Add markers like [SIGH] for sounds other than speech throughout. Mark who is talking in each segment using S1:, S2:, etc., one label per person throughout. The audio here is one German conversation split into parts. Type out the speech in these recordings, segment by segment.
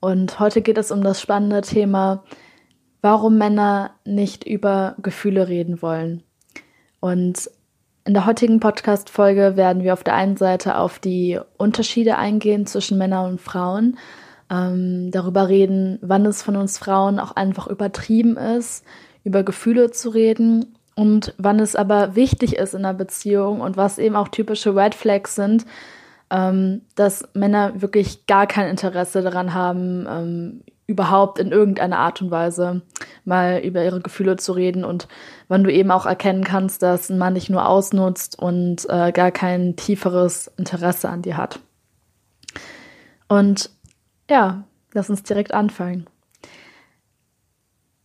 S1: Und heute geht es um das spannende Thema, warum Männer nicht über Gefühle reden wollen. Und in der heutigen Podcast-Folge werden wir auf der einen Seite auf die Unterschiede eingehen zwischen Männern und Frauen, ähm, darüber reden, wann es von uns Frauen auch einfach übertrieben ist, über Gefühle zu reden und wann es aber wichtig ist in einer Beziehung und was eben auch typische Red Flags sind, ähm, dass Männer wirklich gar kein Interesse daran haben, ähm, überhaupt in irgendeiner Art und Weise mal über ihre Gefühle zu reden und wann du eben auch erkennen kannst, dass ein Mann dich nur ausnutzt und äh, gar kein tieferes Interesse an dir hat. Und ja, lass uns direkt anfangen.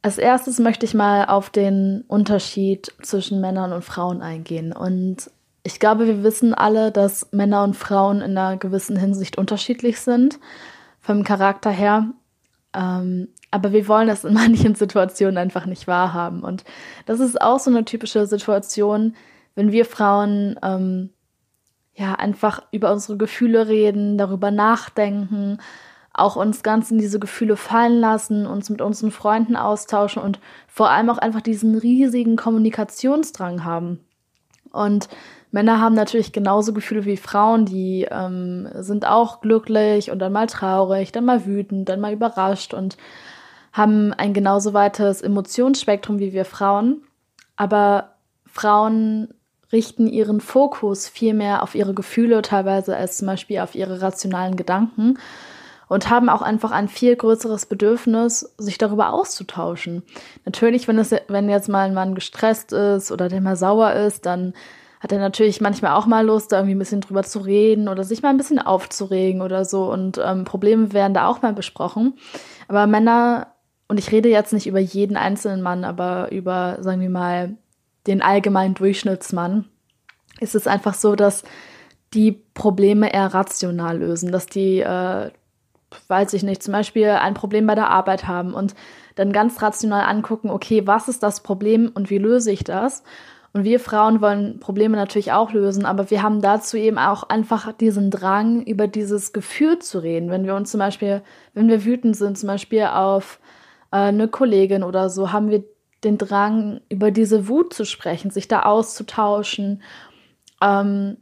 S1: Als erstes möchte ich mal auf den Unterschied zwischen Männern und Frauen eingehen. Und ich glaube, wir wissen alle, dass Männer und Frauen in einer gewissen Hinsicht unterschiedlich sind, vom Charakter her. Ähm, aber wir wollen das in [LAUGHS] manchen Situationen einfach nicht wahrhaben. Und das ist auch so eine typische Situation, wenn wir Frauen ähm, ja einfach über unsere Gefühle reden, darüber nachdenken, auch uns ganz in diese Gefühle fallen lassen, uns mit unseren Freunden austauschen und vor allem auch einfach diesen riesigen Kommunikationsdrang haben. Und Männer haben natürlich genauso Gefühle wie Frauen, die ähm, sind auch glücklich und dann mal traurig, dann mal wütend, dann mal überrascht und haben ein genauso weites Emotionsspektrum wie wir Frauen. Aber Frauen richten ihren Fokus viel mehr auf ihre Gefühle teilweise als zum Beispiel auf ihre rationalen Gedanken und haben auch einfach ein viel größeres Bedürfnis, sich darüber auszutauschen. Natürlich, wenn es, wenn jetzt mal ein Mann gestresst ist oder der mal sauer ist, dann hat er natürlich manchmal auch mal Lust, da irgendwie ein bisschen drüber zu reden oder sich mal ein bisschen aufzuregen oder so. Und ähm, Probleme werden da auch mal besprochen. Aber Männer, und ich rede jetzt nicht über jeden einzelnen Mann, aber über, sagen wir mal, den allgemeinen Durchschnittsmann, ist es einfach so, dass die Probleme eher rational lösen, dass die, äh, weiß ich nicht, zum Beispiel ein Problem bei der Arbeit haben und dann ganz rational angucken, okay, was ist das Problem und wie löse ich das? Und wir Frauen wollen Probleme natürlich auch lösen, aber wir haben dazu eben auch einfach diesen Drang, über dieses Gefühl zu reden. Wenn wir uns zum Beispiel, wenn wir wütend sind, zum Beispiel auf äh, eine Kollegin oder so, haben wir den Drang, über diese Wut zu sprechen, sich da auszutauschen, ähm,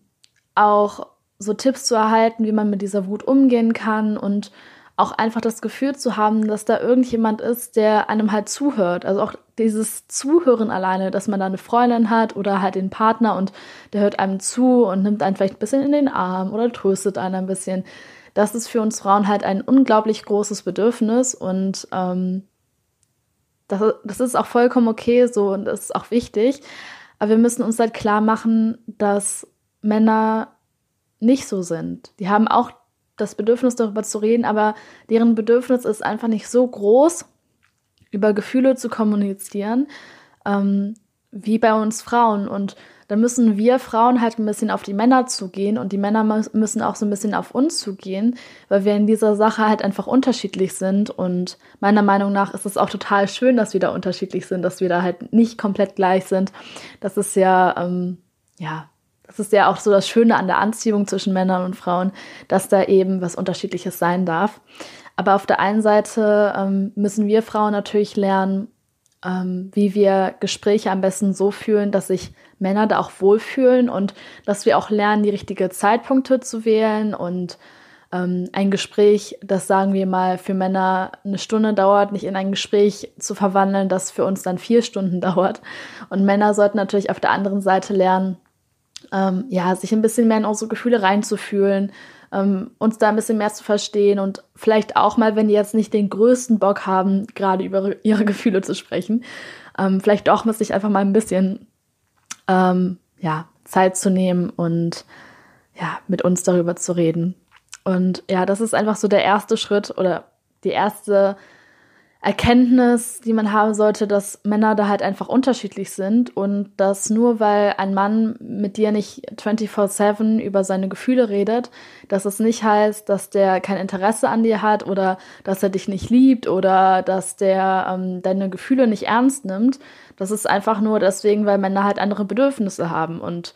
S1: auch so Tipps zu erhalten, wie man mit dieser Wut umgehen kann und auch einfach das Gefühl zu haben, dass da irgendjemand ist, der einem halt zuhört. Also auch dieses Zuhören alleine, dass man da eine Freundin hat oder halt den Partner und der hört einem zu und nimmt einen vielleicht ein bisschen in den Arm oder tröstet einen ein bisschen. Das ist für uns Frauen halt ein unglaublich großes Bedürfnis und ähm, das, das ist auch vollkommen okay so und das ist auch wichtig. Aber wir müssen uns halt klar machen, dass Männer nicht so sind. Die haben auch das Bedürfnis darüber zu reden, aber deren Bedürfnis ist einfach nicht so groß, über Gefühle zu kommunizieren, ähm, wie bei uns Frauen. Und da müssen wir Frauen halt ein bisschen auf die Männer zugehen und die Männer müssen auch so ein bisschen auf uns zugehen, weil wir in dieser Sache halt einfach unterschiedlich sind. Und meiner Meinung nach ist es auch total schön, dass wir da unterschiedlich sind, dass wir da halt nicht komplett gleich sind. Das ist ja, ähm, ja, das ist ja auch so das Schöne an der Anziehung zwischen Männern und Frauen, dass da eben was Unterschiedliches sein darf. Aber auf der einen Seite ähm, müssen wir Frauen natürlich lernen, ähm, wie wir Gespräche am besten so fühlen, dass sich Männer da auch wohlfühlen und dass wir auch lernen, die richtige Zeitpunkte zu wählen und ähm, ein Gespräch, das sagen wir mal für Männer eine Stunde dauert, nicht in ein Gespräch zu verwandeln, das für uns dann vier Stunden [LAUGHS] dauert. Und Männer sollten natürlich auf der anderen Seite lernen, ähm, ja, sich ein bisschen mehr in unsere Gefühle reinzufühlen, ähm, uns da ein bisschen mehr zu verstehen und vielleicht auch mal, wenn die jetzt nicht den größten Bock haben, gerade über ihre Gefühle zu sprechen, ähm, vielleicht auch mal sich einfach mal ein bisschen ähm, ja, Zeit zu nehmen und ja, mit uns darüber zu reden. Und ja, das ist einfach so der erste Schritt oder die erste Erkenntnis, die man haben sollte, dass Männer da halt einfach unterschiedlich sind und dass nur weil ein Mann mit dir nicht 24/7 über seine Gefühle redet, dass es nicht heißt, dass der kein Interesse an dir hat oder dass er dich nicht liebt oder dass der ähm, deine Gefühle nicht ernst nimmt. Das ist einfach nur deswegen, weil Männer halt andere Bedürfnisse haben. Und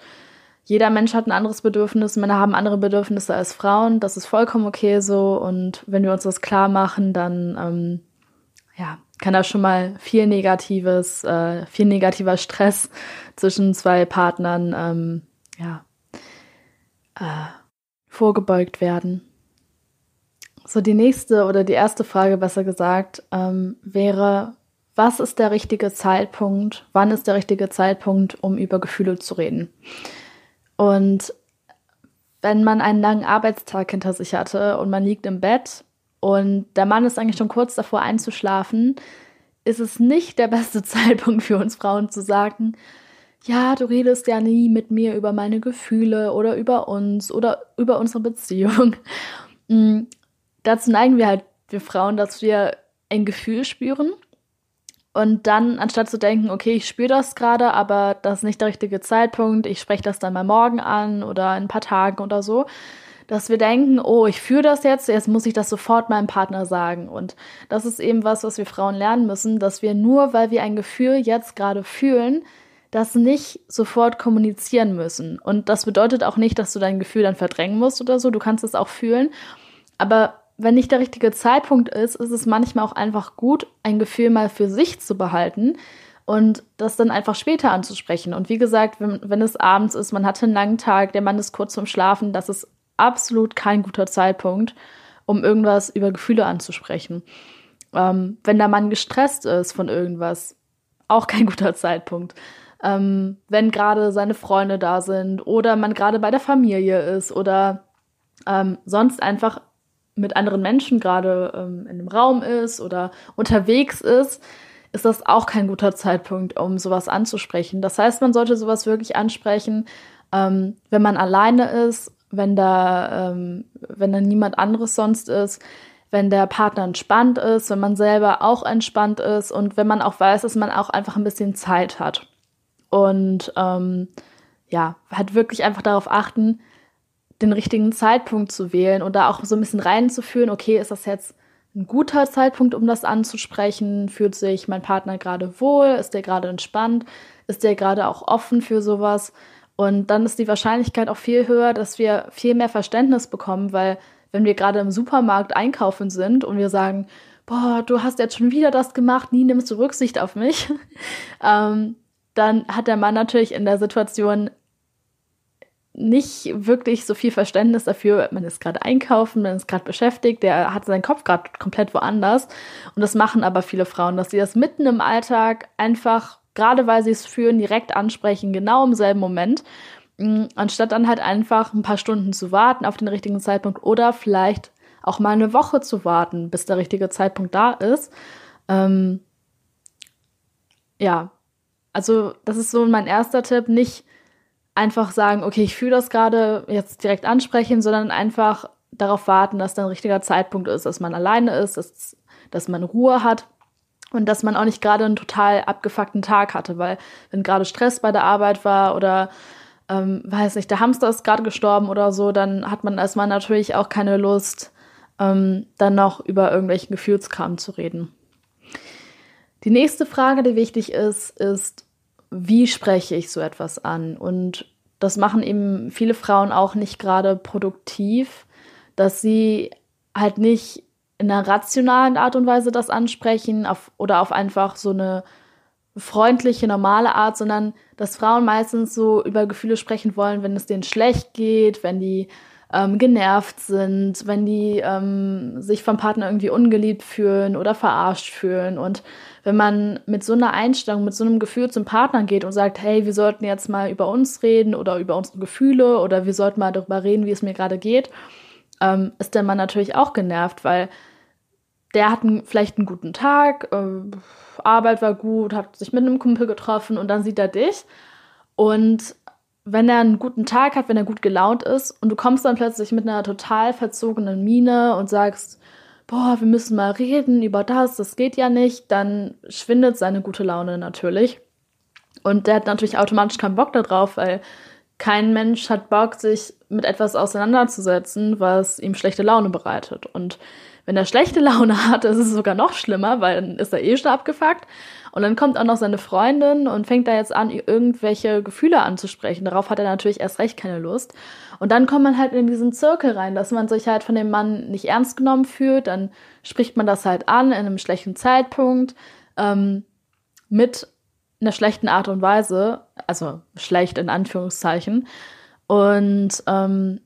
S1: jeder Mensch hat ein anderes Bedürfnis, Männer haben andere Bedürfnisse als Frauen, das ist vollkommen okay so. Und wenn wir uns das klar machen, dann ähm, ja, kann da schon mal viel negatives, äh, viel negativer Stress [LAUGHS] zwischen zwei Partnern ähm, ja, äh, vorgebeugt werden. So, die nächste oder die erste Frage, besser gesagt, ähm, wäre, was ist der richtige Zeitpunkt, wann ist der richtige Zeitpunkt, um über Gefühle zu reden? Und wenn man einen langen Arbeitstag hinter sich hatte und man liegt im Bett und der Mann ist eigentlich schon kurz davor einzuschlafen, ist es nicht der beste [LAUGHS] Zeitpunkt für uns Frauen zu sagen, ja, du redest ja nie mit mir über meine Gefühle oder über uns oder über unsere Beziehung. [LAUGHS] Mhm. Dazu neigen wir halt, wir Frauen, dass wir ein Gefühl spüren und dann, anstatt zu denken, okay, ich spüre das gerade, aber das ist nicht der richtige Zeitpunkt, ich spreche das dann mal morgen an oder in ein paar Tagen oder so, dass wir denken, oh, ich fühle das jetzt, jetzt muss ich das sofort meinem Partner sagen. Und das ist eben was, was wir Frauen lernen müssen, dass wir nur, weil wir ein Gefühl jetzt gerade fühlen, das nicht sofort kommunizieren müssen. Und das bedeutet auch nicht, dass du dein Gefühl dann verdrängen musst oder so. Du kannst es auch fühlen. Aber wenn nicht der richtige Zeitpunkt ist, ist es manchmal auch einfach gut, ein Gefühl mal für sich zu behalten und das dann einfach später anzusprechen. Und wie gesagt, wenn, wenn es abends ist, man hatte einen langen Tag, der Mann ist kurz zum Schlafen, das ist absolut kein guter Zeitpunkt, um irgendwas über Gefühle anzusprechen. Ähm, wenn der Mann gestresst ist von irgendwas, auch kein [LAUGHS] guter Zeitpunkt. Ähm, wenn gerade seine Freunde da sind oder man gerade bei der Familie ist oder ähm, sonst einfach mit anderen Menschen gerade ähm, in einem Raum ist oder unterwegs ist, ist das auch kein guter Zeitpunkt, um sowas anzusprechen. Das heißt, man sollte sowas wirklich ansprechen, ähm, wenn man alleine ist wenn da, ähm, wenn da niemand anderes sonst ist, wenn der Partner entspannt ist, wenn man selber auch entspannt ist und wenn man auch weiß, dass man auch einfach ein bisschen Zeit hat. Und ähm, ja, halt wirklich einfach darauf achten, den richtigen Zeitpunkt zu wählen und da auch so ein bisschen reinzuführen, okay, ist das jetzt ein guter Zeitpunkt, um das anzusprechen? Fühlt sich mein Partner gerade wohl? Ist der gerade entspannt? Ist der gerade auch offen für sowas? Und dann ist die Wahrscheinlichkeit auch viel höher, dass wir viel mehr Verständnis bekommen, weil wenn wir gerade im Supermarkt einkaufen sind und wir sagen, boah, du hast jetzt schon wieder das gemacht, nie nimmst du Rücksicht auf mich, [LAUGHS] ähm, dann hat der Mann natürlich in der Situation nicht wirklich so viel Verständnis dafür, man ist gerade einkaufen, man ist gerade beschäftigt, der hat seinen Kopf gerade komplett woanders. Und das machen aber viele Frauen, dass sie das mitten im Alltag einfach gerade weil sie es fühlen, direkt ansprechen, genau im selben Moment, mm, anstatt dann halt einfach ein paar Stunden zu warten auf den richtigen Zeitpunkt oder vielleicht auch mal eine Woche zu warten, bis der richtige Zeitpunkt da ist. Ähm, ja, also das ist so mein erster Tipp, nicht einfach sagen, okay, ich fühle das gerade, jetzt direkt ansprechen, sondern einfach darauf warten, dass dann ein richtiger Zeitpunkt ist, dass man alleine ist, dass, dass man Ruhe hat und dass man auch nicht gerade einen total abgefuckten Tag hatte, weil wenn gerade Stress bei der Arbeit war oder ähm, weiß nicht, der Hamster ist gerade gestorben oder so, dann hat man Mann natürlich auch keine Lust, ähm, dann noch über irgendwelchen Gefühlskram zu reden. Die nächste Frage, die wichtig ist, ist, wie spreche ich so etwas an? Und das machen eben viele Frauen auch nicht gerade produktiv, dass sie halt nicht in einer rationalen Art und Weise das ansprechen auf, oder auf einfach so eine freundliche, normale Art, sondern dass Frauen meistens so über Gefühle sprechen wollen, wenn es denen schlecht geht, wenn die ähm, genervt sind, wenn die ähm, sich vom Partner irgendwie ungeliebt fühlen oder verarscht fühlen. Und wenn man mit so einer Einstellung, mit so einem Gefühl zum Partner geht und sagt, hey, wir sollten jetzt mal über uns reden oder über unsere Gefühle oder wir sollten mal darüber reden, wie es mir gerade geht, ähm, ist der Mann natürlich auch genervt, weil der hat einen, vielleicht einen guten Tag, äh, Arbeit war gut, hat sich mit einem Kumpel getroffen und dann sieht er dich. Und wenn er einen guten Tag hat, wenn er gut gelaunt ist und du kommst dann plötzlich mit einer total verzogenen Miene und sagst, boah, wir müssen mal reden über das, das geht ja nicht, dann schwindet seine gute Laune natürlich. Und der hat natürlich automatisch keinen Bock darauf, weil kein Mensch hat Bock, sich mit etwas auseinanderzusetzen, was ihm schlechte Laune bereitet. Und wenn er schlechte [LAUGHS] Laune hat, ist es sogar noch schlimmer, weil dann ist er eh schon abgefuckt. Und dann kommt auch noch seine Freundin und fängt da jetzt an, irgendwelche Gefühle anzusprechen. Darauf hat er natürlich erst recht keine Lust. Und dann kommt man halt in diesen Zirkel rein, dass man sich halt von dem Mann nicht ernst genommen fühlt. Dann spricht man das halt an in einem schlechten Zeitpunkt, ähm, mit einer schlechten Art und Weise, also schlecht in Anführungszeichen. Und ähm,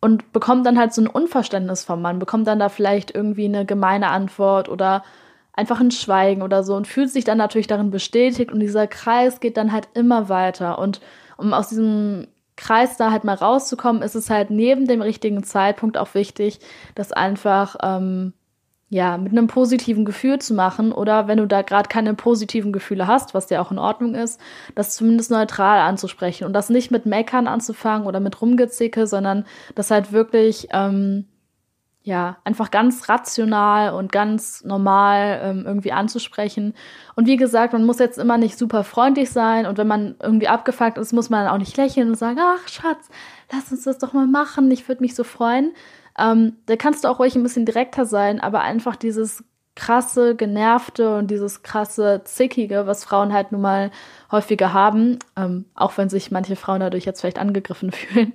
S1: und bekommt dann halt so ein Unverständnis vom Mann, bekommt dann da vielleicht irgendwie eine gemeine Antwort oder einfach ein Schweigen oder so und fühlt sich dann natürlich darin bestätigt und dieser Kreis geht dann halt immer weiter. Und um aus diesem Kreis da halt mal rauszukommen, ist es halt neben dem richtigen Zeitpunkt auch wichtig, dass einfach ähm, ja, mit einem positiven Gefühl zu machen oder wenn du da gerade keine positiven Gefühle hast, was ja auch in Ordnung ist, das zumindest neutral anzusprechen und das nicht mit Meckern anzufangen oder mit Rumgezicke, sondern das halt wirklich ähm, ja, einfach ganz rational und ganz normal ähm, irgendwie anzusprechen. Und wie gesagt, man muss jetzt immer nicht super freundlich sein und wenn man irgendwie abgefuckt ist, muss man auch nicht lächeln und sagen, ach Schatz, lass uns das doch mal machen, ich würde mich so freuen. Ähm, da kannst du auch ruhig ein bisschen direkter sein, aber einfach dieses krasse, genervte und dieses krasse, zickige, was Frauen halt nun mal häufiger haben, ähm, auch wenn sich manche Frauen dadurch jetzt vielleicht angegriffen [LAUGHS] fühlen,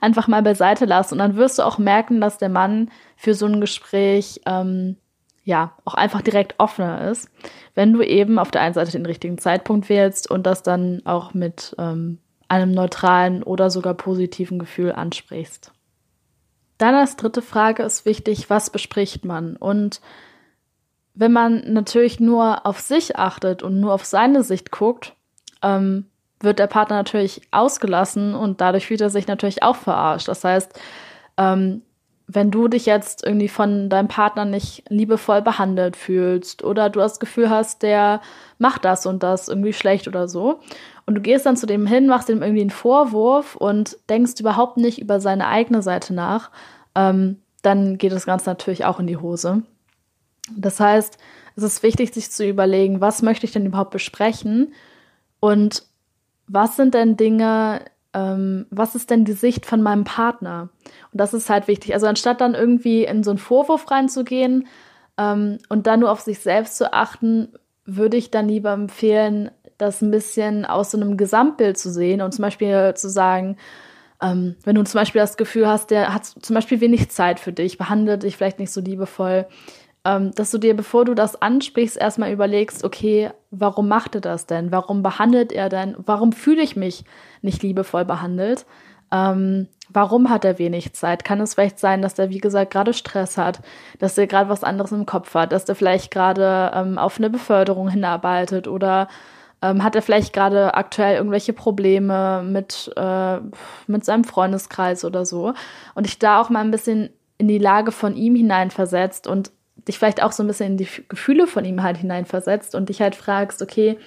S1: einfach mal beiseite lassen. Und dann wirst du auch merken, dass der Mann für so ein Gespräch ähm, ja auch einfach direkt offener ist, wenn du eben auf der einen Seite den richtigen Zeitpunkt wählst und das dann auch mit ähm, einem neutralen oder sogar positiven Gefühl ansprichst. Dann als dritte Frage ist wichtig, was bespricht man? Und wenn man natürlich nur auf sich achtet und nur auf seine Sicht guckt, ähm, wird der Partner natürlich ausgelassen und dadurch fühlt er sich natürlich auch verarscht. Das heißt, ähm, wenn du dich jetzt irgendwie von deinem Partner nicht liebevoll behandelt fühlst oder du das Gefühl hast, der macht das und das irgendwie schlecht oder so und du gehst dann zu dem hin, machst ihm irgendwie einen Vorwurf und denkst überhaupt nicht über seine eigene Seite nach, ähm, dann geht das Ganze natürlich auch in die Hose. Das heißt, es ist wichtig, sich zu überlegen, was möchte ich denn überhaupt besprechen und was sind denn Dinge, ähm, was ist denn die Sicht von meinem Partner? Und das ist halt wichtig. Also anstatt dann irgendwie in so einen Vorwurf reinzugehen ähm, und dann nur auf sich selbst zu achten, würde ich dann lieber empfehlen, das ein bisschen aus so einem Gesamtbild zu sehen und zum Beispiel zu sagen, ähm, wenn du zum Beispiel das Gefühl hast, der hat zum Beispiel wenig Zeit für dich, behandelt dich vielleicht nicht so liebevoll, dass du dir, bevor du das ansprichst, erstmal überlegst, okay, warum macht er das denn? Warum behandelt er denn? Warum fühle ich mich nicht liebevoll behandelt? Ähm, warum hat er wenig Zeit? Kann es vielleicht sein, dass er, wie gesagt, gerade Stress hat, dass er gerade was anderes im Kopf hat, dass er vielleicht gerade ähm, auf eine Beförderung hinarbeitet oder ähm, hat er vielleicht gerade aktuell irgendwelche Probleme mit, äh, mit seinem Freundeskreis oder so? Und ich da auch mal ein bisschen in die Lage von ihm hineinversetzt und dich vielleicht auch so ein bisschen in die Gefühle von ihm halt hineinversetzt und dich halt fragst, okay,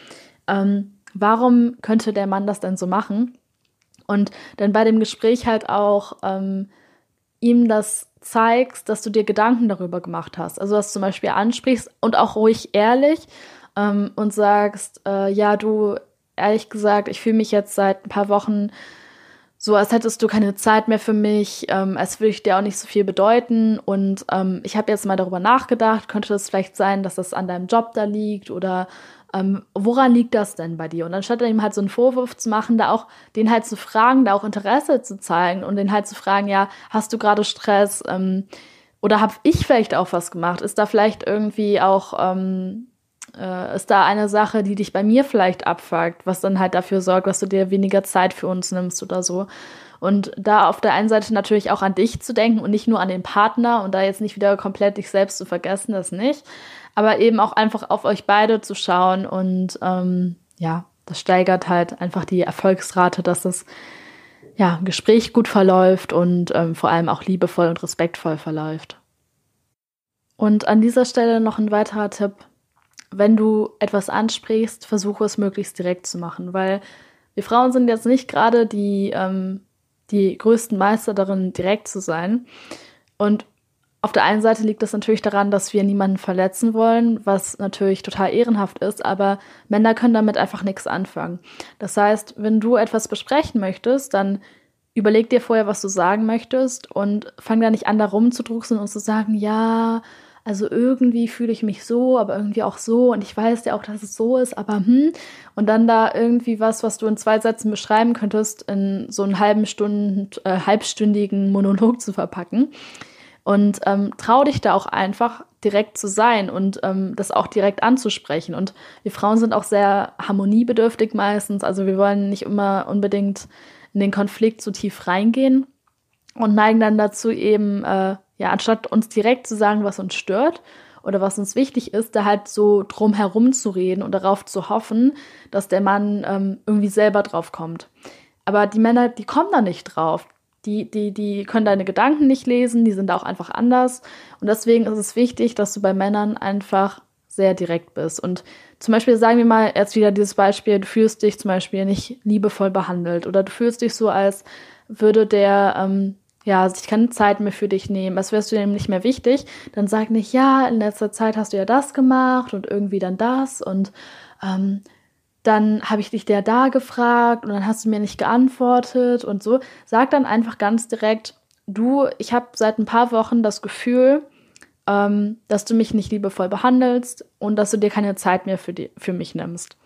S1: ähm, warum könnte der Mann das denn so machen? Und dann bei dem Gespräch halt auch ähm, ihm das zeigst, dass du dir Gedanken darüber gemacht hast. Also dass du zum Beispiel ansprichst und auch ruhig ehrlich ähm, und sagst, äh, ja, du, ehrlich gesagt, ich fühle mich jetzt seit ein paar Wochen so als hättest du keine Zeit mehr für mich, ähm, als würde ich dir auch nicht so viel bedeuten. Und ähm, ich habe jetzt mal darüber nachgedacht, könnte das vielleicht sein, dass das an deinem Job da liegt oder ähm, woran liegt das denn bei dir? Und anstatt ihm halt so einen Vorwurf zu machen, da auch den halt zu fragen, da auch Interesse zu zeigen und den halt zu fragen, ja, hast du gerade Stress? Ähm, oder habe ich vielleicht auch was gemacht? Ist da vielleicht irgendwie auch ähm, äh, ist da eine Sache, die dich bei mir vielleicht abfuckt, was dann halt dafür sorgt, dass du dir weniger Zeit für uns nimmst oder so. Und da auf der einen Seite natürlich auch an dich zu denken und nicht nur an den Partner und da jetzt nicht wieder komplett dich selbst zu vergessen, das nicht. Aber eben auch einfach auf euch beide zu schauen und ähm, ja, das steigert halt einfach die Erfolgsrate, dass das ja, Gespräch gut verläuft und ähm, vor allem auch liebevoll und respektvoll verläuft. Und an dieser Stelle noch ein weiterer Tipp wenn du etwas ansprichst, versuche es möglichst direkt zu machen, weil wir Frauen sind jetzt nicht gerade die, ähm, die größten Meister darin, direkt zu sein. Und auf der einen Seite liegt das natürlich daran, dass wir niemanden verletzen wollen, was natürlich total ehrenhaft ist, aber Männer können damit einfach nichts anfangen. Das heißt, wenn du etwas besprechen möchtest, dann überleg dir vorher, was du sagen möchtest und fang da nicht an, da rumzudrucksen und zu sagen, ja, also irgendwie fühle ich mich so, aber irgendwie auch so und ich weiß ja auch, dass es so ist, aber hm. Und dann da irgendwie was, was du in zwei Sätzen beschreiben könntest, in so einen halben Stunden, äh, halbstündigen Monolog zu verpacken. Und ähm, trau dich da auch einfach direkt zu sein und ähm, das auch direkt anzusprechen. Und wir Frauen sind auch sehr harmoniebedürftig meistens. Also wir wollen nicht immer unbedingt in den Konflikt so tief reingehen und neigen dann dazu eben, äh, ja, anstatt uns direkt zu sagen, was uns stört oder was uns wichtig ist, da halt so drum herum zu reden und darauf zu hoffen, dass der Mann ähm, irgendwie selber drauf kommt. Aber die Männer, die kommen da nicht drauf. Die, die, die können deine Gedanken nicht lesen, die sind auch einfach anders. Und deswegen ist es wichtig, dass du bei Männern einfach sehr direkt bist. Und zum Beispiel sagen wir mal jetzt wieder dieses Beispiel, du fühlst dich zum Beispiel nicht liebevoll behandelt oder du fühlst dich so, als würde der ähm, ja sich keine Zeit mehr für dich nehmen, als wärst du dem nicht mehr wichtig, dann sag nicht, ja, in letzter Zeit hast du ja das gemacht und irgendwie dann das und ähm, dann habe ich dich der da gefragt und dann hast du mir nicht geantwortet und so. Sag dann einfach ganz direkt, du, ich habe seit ein paar Wochen das Gefühl, ähm, dass du mich nicht liebevoll behandelst und dass du dir keine Zeit mehr für, die, für mich nimmst.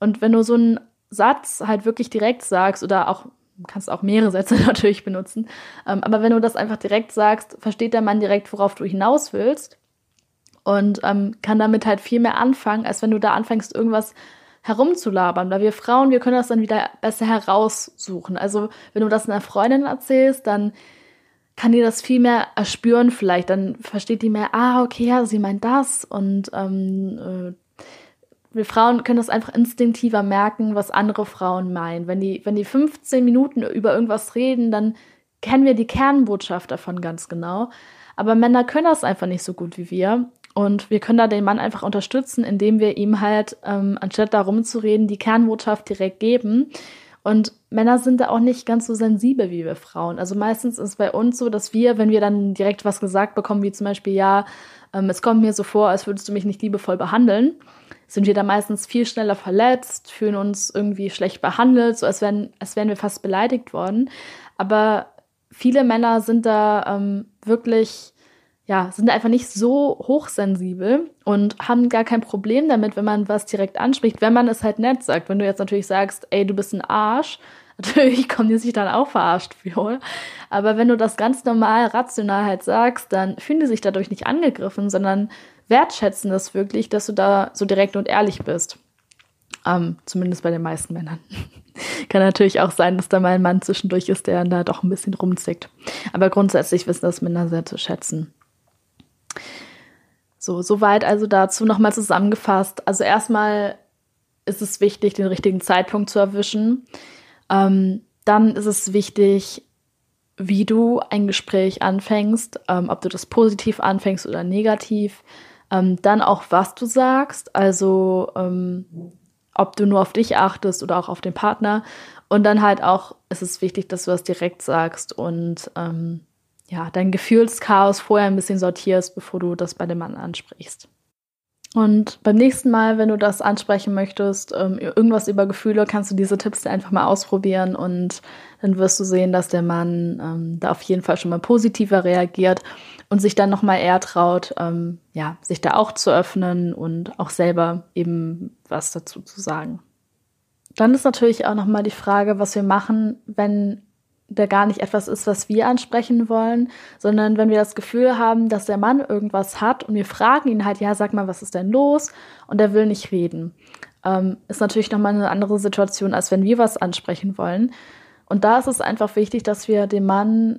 S1: Und wenn du so einen Satz halt wirklich direkt sagst oder auch, kannst auch mehrere Sätze [LAUGHS] natürlich benutzen, ähm, aber wenn du das einfach direkt sagst, versteht der Mann direkt, worauf du hinaus willst und ähm, kann damit halt viel mehr anfangen, als wenn du da anfängst, irgendwas herumzulabern, weil wir Frauen, wir können das dann wieder besser heraussuchen. Also wenn du das einer Freundin erzählst, dann kann die das viel mehr erspüren vielleicht. Dann versteht die mehr, ah, okay, ja, sie meint das. Und ähm, äh, wir Frauen können das einfach instinktiver merken, was andere Frauen meinen. Wenn die, wenn die 15 Minuten über irgendwas reden, dann kennen wir die Kernbotschaft davon ganz genau. Aber Männer können das einfach nicht so gut wie wir. Und wir können da den Mann einfach unterstützen, indem wir ihm halt, ähm, anstatt da rumzureden, die Kernbotschaft direkt geben. Und Männer sind da auch nicht ganz so sensibel wie wir Frauen. Also meistens ist es bei uns so, dass wir, wenn wir dann direkt was gesagt bekommen, wie zum Beispiel, ja, ähm, es kommt mir so vor, als würdest du mich nicht liebevoll behandeln, sind wir da meistens viel schneller verletzt, fühlen uns irgendwie schlecht behandelt, so als wären, als wären wir fast beleidigt worden. Aber viele Männer sind da ähm, wirklich ja, sind einfach nicht so hochsensibel und haben gar kein Problem damit, wenn man was direkt anspricht, wenn man es halt nett sagt. Wenn du jetzt natürlich sagst, ey, du bist ein Arsch, [LAUGHS] natürlich kommen die sich dann auch verarscht für. Aber wenn du das ganz normal, rational halt sagst, dann fühlen die sich dadurch nicht angegriffen, sondern wertschätzen das wirklich, dass du da so direkt und ehrlich bist. Ähm, zumindest bei den meisten Männern. [LAUGHS] Kann natürlich auch sein, dass da mal ein Mann zwischendurch ist, der da doch ein bisschen rumzickt. Aber grundsätzlich wissen das Männer sehr zu schätzen. So, soweit also dazu nochmal zusammengefasst. Also erstmal ist es wichtig, den richtigen Zeitpunkt zu erwischen. Ähm, dann ist es wichtig, wie du ein Gespräch anfängst, ähm, ob du das positiv anfängst oder negativ. Ähm, dann auch, was du sagst, also ähm, ob du nur auf dich achtest oder auch auf den Partner. Und dann halt auch ist es wichtig, dass du das direkt sagst und ähm, ja, dein Gefühlschaos vorher ein bisschen sortierst, bevor du das bei dem Mann ansprichst. Und beim nächsten Mal, wenn du das ansprechen möchtest, ähm, irgendwas über Gefühle, kannst du diese Tipps einfach mal ausprobieren und dann wirst du sehen, dass der Mann ähm, da auf jeden Fall schon mal positiver reagiert und sich dann noch mal eher traut, ähm, ja, sich da auch zu öffnen und auch selber eben was dazu zu sagen. Dann ist natürlich auch noch mal die Frage, was wir machen, wenn der gar nicht etwas ist, was wir ansprechen wollen, sondern wenn wir das Gefühl haben, dass der Mann irgendwas hat und wir fragen ihn halt, ja, sag mal, was ist denn los? Und er will nicht reden. Ähm, ist natürlich nochmal eine andere Situation, als wenn wir was ansprechen wollen. Und da ist es einfach wichtig, dass wir dem Mann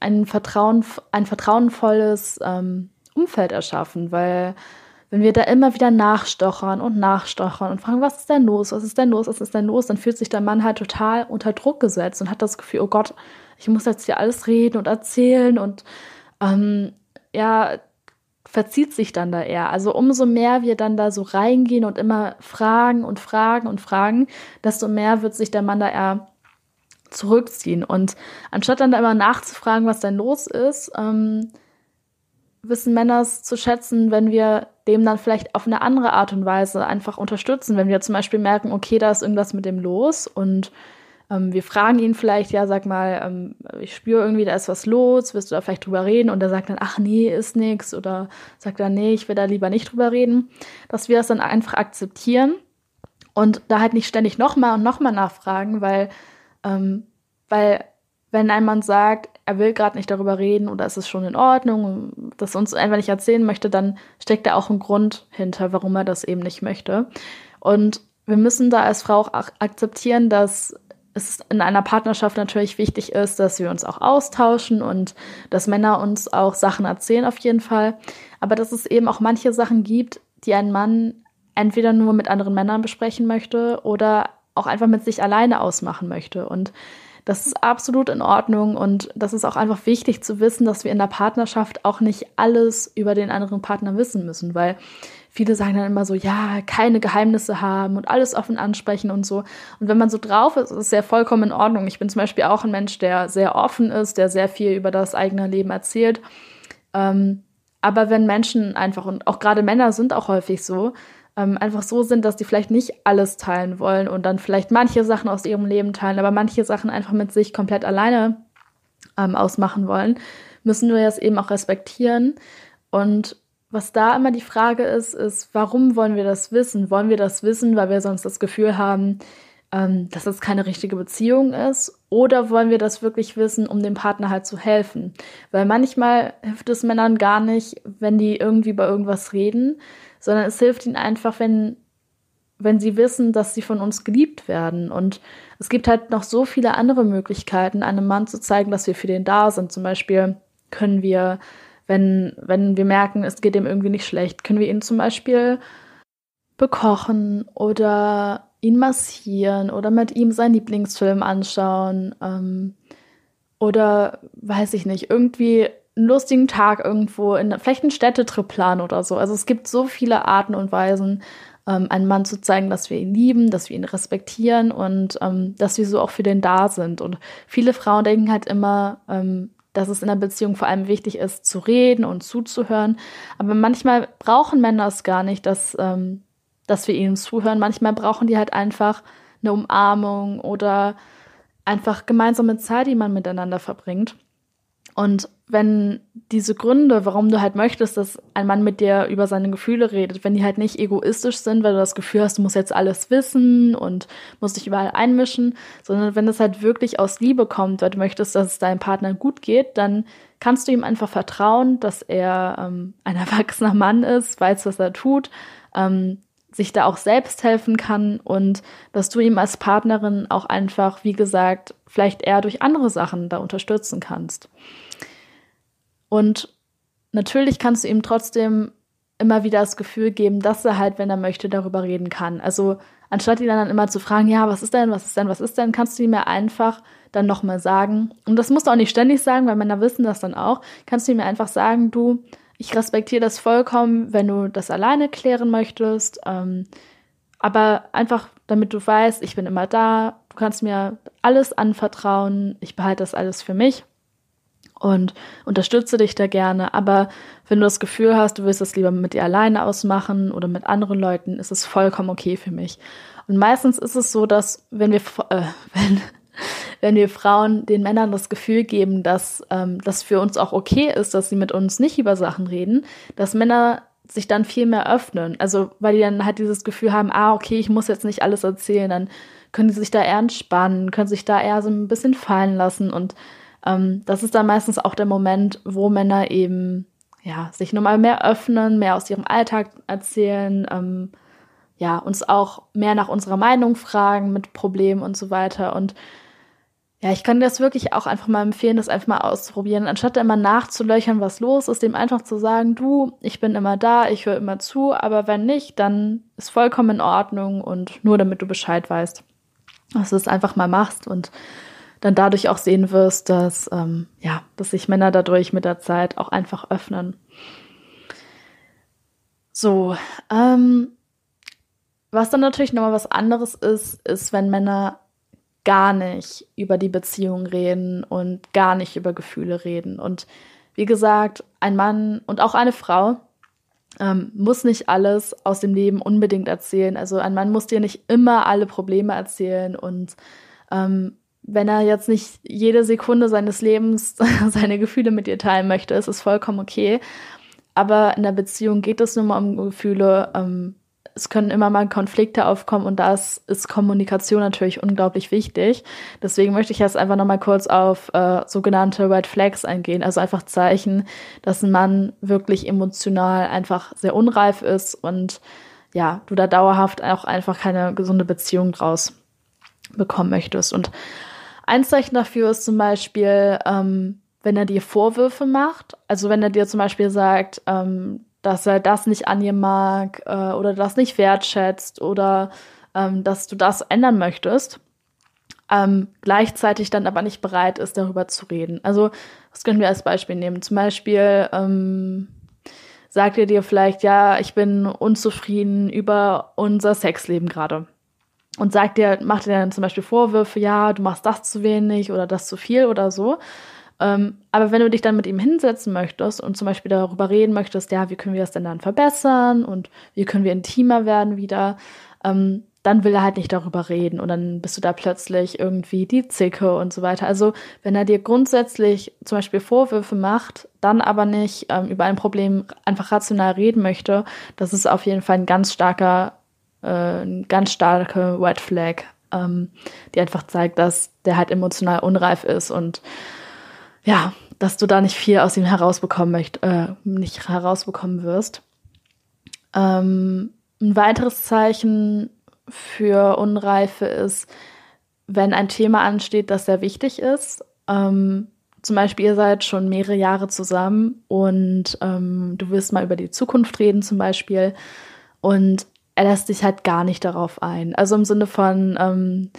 S1: ein, Vertrauen, ein vertrauenvolles ähm, Umfeld erschaffen, weil wenn wir da immer wieder nachstochern und nachstochern und fragen, was ist denn los, was ist denn los, was ist denn los, dann fühlt sich der Mann halt total unter Druck gesetzt und hat das Gefühl, oh Gott, ich muss jetzt hier alles reden und erzählen und ähm, ja, verzieht sich dann da eher. Also umso mehr wir dann da so reingehen und immer fragen und fragen und fragen, desto mehr wird sich der Mann da eher zurückziehen. Und anstatt dann da immer nachzufragen, was denn los ist, ähm, wissen Männer es zu schätzen, wenn wir dem dann vielleicht auf eine andere Art und Weise einfach unterstützen. Wenn wir zum Beispiel merken, okay, da ist irgendwas mit dem los und ähm, wir fragen ihn vielleicht, ja, sag mal, ähm, ich spüre irgendwie, da ist was los, wirst du da vielleicht drüber reden? Und er sagt dann, ach nee, ist nix. Oder sagt dann, nee, ich will da lieber nicht drüber reden. Dass wir das dann einfach akzeptieren und da halt nicht ständig nochmal und nochmal nachfragen, weil, ähm, weil wenn ein Mann sagt, er will gerade nicht darüber reden oder ist es schon in Ordnung, das uns einfach nicht erzählen möchte, dann steckt da auch ein Grund hinter, warum er das eben nicht möchte. Und wir müssen da als Frau auch akzeptieren, dass es in einer Partnerschaft natürlich wichtig ist, dass wir uns auch austauschen und dass Männer uns auch Sachen erzählen auf jeden Fall. Aber dass es eben auch manche Sachen gibt, die ein Mann entweder nur mit anderen Männern besprechen möchte oder auch einfach mit sich alleine ausmachen möchte. Und das ist absolut in Ordnung und das ist auch einfach wichtig zu wissen, dass wir in der Partnerschaft auch nicht alles über den anderen Partner wissen müssen, weil viele sagen dann immer so, ja, keine Geheimnisse haben und alles offen ansprechen und so. Und wenn man so drauf ist, ist es ja vollkommen in Ordnung. Ich bin zum Beispiel auch ein Mensch, der sehr offen ist, der sehr viel über das eigene Leben erzählt. Ähm, aber wenn Menschen einfach, und auch gerade Männer sind auch häufig so, ähm, einfach so sind, dass die vielleicht nicht alles teilen wollen und dann vielleicht manche Sachen aus ihrem Leben teilen, aber manche Sachen einfach mit sich komplett alleine ähm, ausmachen wollen, müssen wir das eben auch respektieren. Und was da immer die Frage ist, ist, warum wollen wir das wissen? Wollen wir das wissen, weil wir sonst das Gefühl haben, ähm, dass es keine richtige Beziehung ist? Oder wollen wir das wirklich wissen, um dem Partner halt zu helfen? Weil manchmal hilft es Männern gar nicht, wenn die irgendwie über irgendwas reden, sondern es hilft ihnen einfach, wenn, wenn sie wissen, dass sie von uns geliebt werden. Und es gibt halt noch so viele andere Möglichkeiten, einem Mann zu zeigen, dass wir für den da sind. Zum Beispiel können wir, wenn, wenn wir merken, es geht ihm irgendwie nicht schlecht, können wir ihn zum Beispiel bekochen oder ihn massieren oder mit ihm seinen Lieblingsfilm anschauen ähm, oder weiß ich nicht, irgendwie einen lustigen Tag irgendwo in vielleicht einen Städtetrip planen oder so. Also es gibt so viele Arten und Weisen, ähm, einem Mann zu zeigen, dass wir ihn lieben, dass wir ihn respektieren und ähm, dass wir so auch für den da sind. Und viele Frauen denken halt immer, ähm, dass es in der Beziehung vor allem wichtig ist, zu reden und zuzuhören. Aber manchmal brauchen Männer es gar nicht, dass, ähm, dass wir ihnen zuhören. Manchmal brauchen die halt einfach eine Umarmung oder einfach gemeinsame Zeit, die man miteinander verbringt. Und wenn diese Gründe, warum du halt möchtest, dass ein Mann mit dir über seine Gefühle redet, wenn die halt nicht egoistisch sind, weil du das Gefühl hast, du musst jetzt alles wissen und musst dich überall einmischen, sondern wenn es halt wirklich aus Liebe kommt, weil du möchtest, dass es deinem Partner gut geht, dann kannst du ihm einfach vertrauen, dass er ähm, ein [LAUGHS] erwachsener Mann ist, weiß, was er tut, ähm, sich da auch selbst helfen kann und dass du ihm als Partnerin auch einfach, wie gesagt, vielleicht eher durch andere Sachen da unterstützen kannst. Und natürlich kannst du ihm trotzdem immer wieder das Gefühl geben, dass er halt, wenn er möchte, darüber reden kann. Also anstatt ihn dann immer zu fragen, ja, was ist denn, was ist denn, was ist denn, kannst du ihm ja einfach dann nochmal sagen. Und das musst du auch nicht ständig sagen, weil Männer wissen das dann auch. Kannst du ihm einfach sagen, du, ich respektiere das vollkommen, wenn du das alleine klären möchtest. Ähm, aber einfach, damit du weißt, ich bin immer da, du kannst mir alles anvertrauen, ich behalte das alles für mich und unterstütze dich da gerne. Aber wenn du das Gefühl hast, du willst es lieber mit dir alleine ausmachen oder mit anderen Leuten, ist es vollkommen okay für mich. Und meistens ist es so, dass wenn wir, äh, [LAUGHS] wenn, wenn wir Frauen den Männern das Gefühl geben, dass ähm, das für uns auch okay ist, dass sie mit uns nicht über Sachen reden, dass Männer sich dann viel mehr öffnen. Also weil die dann halt dieses Gefühl haben, ah, okay, ich muss jetzt nicht alles erzählen, dann können sie sich da eher entspannen, können sich da eher so ein bisschen fallen lassen und ähm, das ist dann meistens auch der Moment, wo Männer eben ja, sich nochmal mehr öffnen, mehr aus ihrem Alltag erzählen, ähm, ja, uns auch mehr nach unserer Meinung fragen mit Problemen und so weiter. Und ja, ich kann das wirklich auch einfach mal empfehlen, das einfach mal auszuprobieren. Anstatt immer nachzulöchern, was los ist, dem einfach zu sagen, du, ich bin immer da, ich höre immer zu, aber wenn nicht, dann ist vollkommen in Ordnung und nur damit du Bescheid weißt, dass du es einfach mal machst und dann dadurch auch sehen wirst, dass, ähm, ja, dass sich Männer dadurch mit der Zeit auch einfach öffnen. So, ähm, was dann natürlich nochmal was anderes ist, ist, wenn Männer gar nicht über die Beziehung reden und gar nicht über Gefühle reden. Und wie gesagt, ein Mann und auch eine Frau ähm, muss nicht alles aus dem Leben unbedingt erzählen. Also ein Mann muss dir nicht immer alle Probleme erzählen und ähm, wenn er jetzt nicht jede Sekunde seines Lebens [LAUGHS] seine Gefühle mit dir teilen möchte, ist es vollkommen okay. Aber in der Beziehung geht es nur mal um Gefühle. Ähm, es können immer mal Konflikte aufkommen und da ist Kommunikation natürlich unglaublich wichtig. Deswegen möchte ich jetzt einfach nochmal kurz auf äh, sogenannte Red Flags eingehen, also einfach Zeichen, dass ein Mann wirklich emotional einfach sehr unreif ist und ja, du da dauerhaft auch einfach keine gesunde Beziehung draus bekommen möchtest. Und ein Zeichen dafür ist zum Beispiel, ähm, wenn er dir Vorwürfe macht, also wenn er dir zum Beispiel sagt, ähm, dass er das nicht an ihr mag äh, oder das nicht wertschätzt oder ähm, dass du das ändern möchtest, ähm, gleichzeitig dann aber nicht bereit ist, darüber zu reden. Also, das können wir als Beispiel nehmen. Zum Beispiel ähm, sagt er dir vielleicht, ja, ich bin unzufrieden über unser Sexleben gerade. Und sagt dir, macht dir dann zum Beispiel Vorwürfe, ja, du machst das zu wenig oder das zu viel oder so. Ähm, aber wenn du dich dann mit ihm hinsetzen möchtest und zum Beispiel darüber reden möchtest, ja, wie können wir das denn dann verbessern und wie können wir intimer werden wieder, ähm, dann will er halt nicht darüber reden und dann bist du da plötzlich irgendwie die Zicke und so weiter. Also wenn er dir grundsätzlich zum Beispiel Vorwürfe macht, dann aber nicht ähm, über ein Problem einfach rational reden möchte, das ist auf jeden Fall ein ganz starker, äh, ein ganz starke Red Flag, ähm, die einfach zeigt, dass der halt emotional unreif ist und ja, dass du da nicht viel aus ihm herausbekommen möcht, äh, nicht herausbekommen wirst. Ähm, ein weiteres Zeichen für Unreife ist, wenn ein Thema ansteht, das sehr wichtig ist. Ähm, zum Beispiel, ihr seid schon mehrere Jahre zusammen und ähm, du willst mal über die Zukunft reden, zum Beispiel. Und er lässt sich halt gar nicht darauf ein. Also im Sinne von, ähm,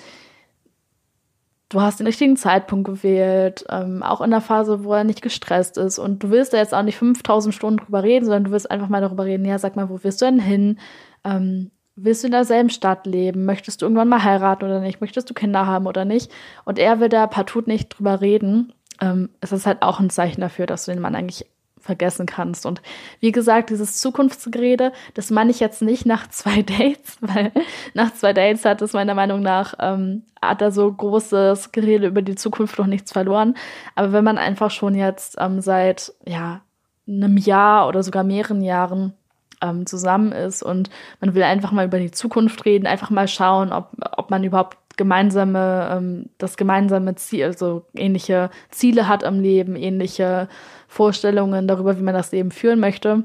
S1: du hast den richtigen Zeitpunkt gewählt, ähm, auch in der Phase, wo er nicht gestresst ist. Und du willst da jetzt auch nicht 5000 Stunden drüber reden, sondern du willst einfach mal darüber reden, ja, sag mal, wo willst du denn hin? Ähm, willst du in derselben Stadt leben? Möchtest du irgendwann mal heiraten oder nicht? Möchtest du Kinder haben oder nicht? Und er will da partout nicht drüber reden. Ähm, es ist halt auch ein Zeichen dafür, dass du den Mann eigentlich vergessen kannst. Und wie gesagt, dieses Zukunftsgerede, das meine ich jetzt nicht nach zwei [LAUGHS] Dates, weil nach zwei Dates hat es meiner Meinung nach, ähm, hat er so großes Gerede über die Zukunft noch nichts verloren. Aber wenn man einfach schon jetzt ähm, seit, ja, einem Jahr oder sogar mehreren Jahren ähm, zusammen ist und man will einfach mal über die Zukunft reden, einfach mal schauen, ob, ob man überhaupt gemeinsame, ähm, das gemeinsame Ziel, also ähnliche Ziele hat am Leben, ähnliche Vorstellungen darüber, wie man das Leben führen möchte.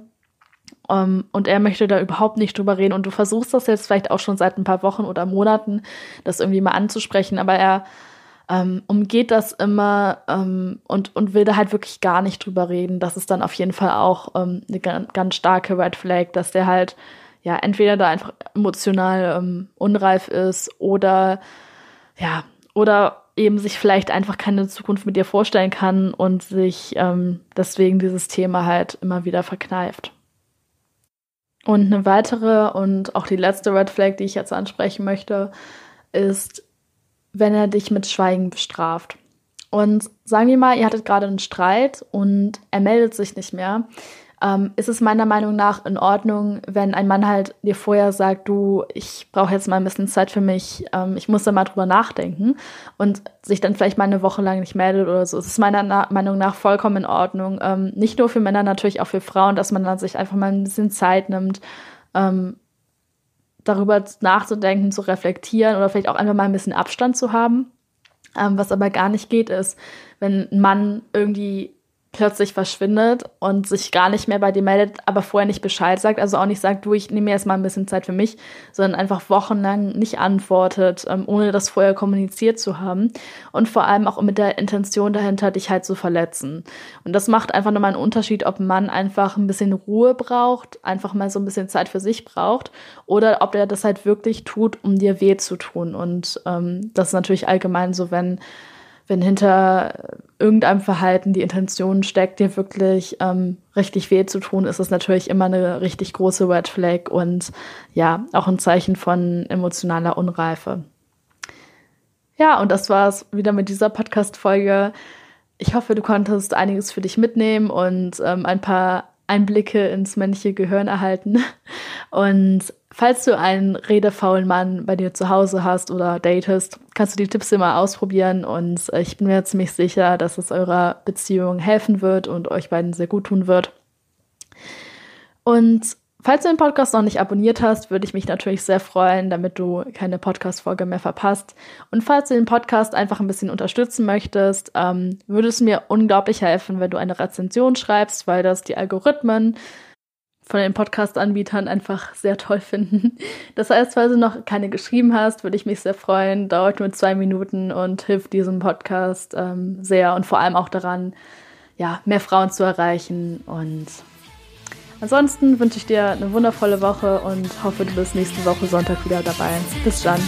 S1: Um, ähm, und er möchte da überhaupt nicht drüber reden. Und du versuchst das jetzt vielleicht auch schon seit ein paar Wochen oder Monaten, das irgendwie mal anzusprechen, aber er ähm, umgeht das immer ähm, und, und will da halt wirklich gar nicht drüber reden. Das ist dann auf jeden Fall auch eine ganz starke Red Flag, dass der halt ja entweder da einfach emotional ähm, unreif ist oder ja, oder eben sich vielleicht einfach keine Zukunft mit dir vorstellen kann und sich ähm, deswegen dieses Thema halt immer wieder verkneift. Und eine weitere und auch die letzte Red Flag, die ich jetzt ansprechen möchte, ist, wenn er dich mit Schweigen bestraft. Und sagen wir mal, ihr hattet gerade einen Streit und er meldet sich nicht mehr, ähm, ist es meiner Meinung nach in Ordnung, wenn ein Mann halt dir vorher sagt, du, ich brauche jetzt mal ein bisschen Zeit für mich, ähm, ich muss da mal drüber nachdenken und sich dann vielleicht mal eine Woche lang nicht meldet oder so. Es ist meiner Na Meinung nach vollkommen in Ordnung. Ähm, nicht nur für Männer, natürlich auch für Frauen, dass man dann sich einfach mal ein bisschen Zeit nimmt, ähm, darüber nachzudenken, zu reflektieren oder vielleicht auch einfach mal ein bisschen Abstand zu haben. Ähm, was aber gar nicht geht, ist, wenn ein Mann irgendwie plötzlich verschwindet und sich gar nicht mehr bei dir meldet, aber vorher nicht Bescheid sagt, also auch nicht sagt, du, ich nehme mir jetzt mal ein bisschen Zeit für mich, sondern einfach wochenlang nicht antwortet, ähm, ohne das vorher kommuniziert zu haben und vor allem auch mit der Intention dahinter, dich halt zu verletzen. Und das macht einfach nochmal einen Unterschied, ob ein Mann einfach ein bisschen Ruhe braucht, einfach mal so ein bisschen Zeit für sich braucht oder ob er das halt wirklich tut, um dir weh zu tun. Und ähm, das ist natürlich allgemein so, wenn wenn hinter irgendeinem Verhalten die Intention steckt, dir wirklich ähm, richtig weh zu tun, ist es natürlich immer eine richtig große Red Flag und ja, auch ein Zeichen von emotionaler Unreife. Ja, und das war es wieder mit dieser Podcast-Folge. ich hoffe, du konntest einiges für dich mitnehmen und ähm, ein paar Einblicke ins männliche Gehirn erhalten. [LAUGHS] Und falls du einen redefaulen Mann bei dir zu Hause hast oder datest, kannst du die Tipps immer ausprobieren und ich bin mir ziemlich sicher, dass es eurer Beziehung helfen wird und euch beiden sehr gut tun wird. Und Falls du den Podcast noch nicht abonniert hast, würde ich mich natürlich sehr freuen, damit du keine Podcast-Folge mehr verpasst. Und falls du den Podcast einfach ein bisschen unterstützen möchtest, ähm, würde es mir unglaublich helfen, wenn du eine Rezension schreibst, weil das die Algorithmen von den Podcast-Anbietern einfach sehr toll finden. Das heißt, falls du noch keine geschrieben hast, würde ich mich sehr freuen. Dauert nur zwei Minuten und hilft diesem Podcast ähm, sehr und vor allem auch daran, ja, mehr Frauen zu erreichen und Ansonsten wünsche ich dir eine wundervolle Woche und hoffe, du bist nächste Woche Sonntag wieder dabei. Bis dann.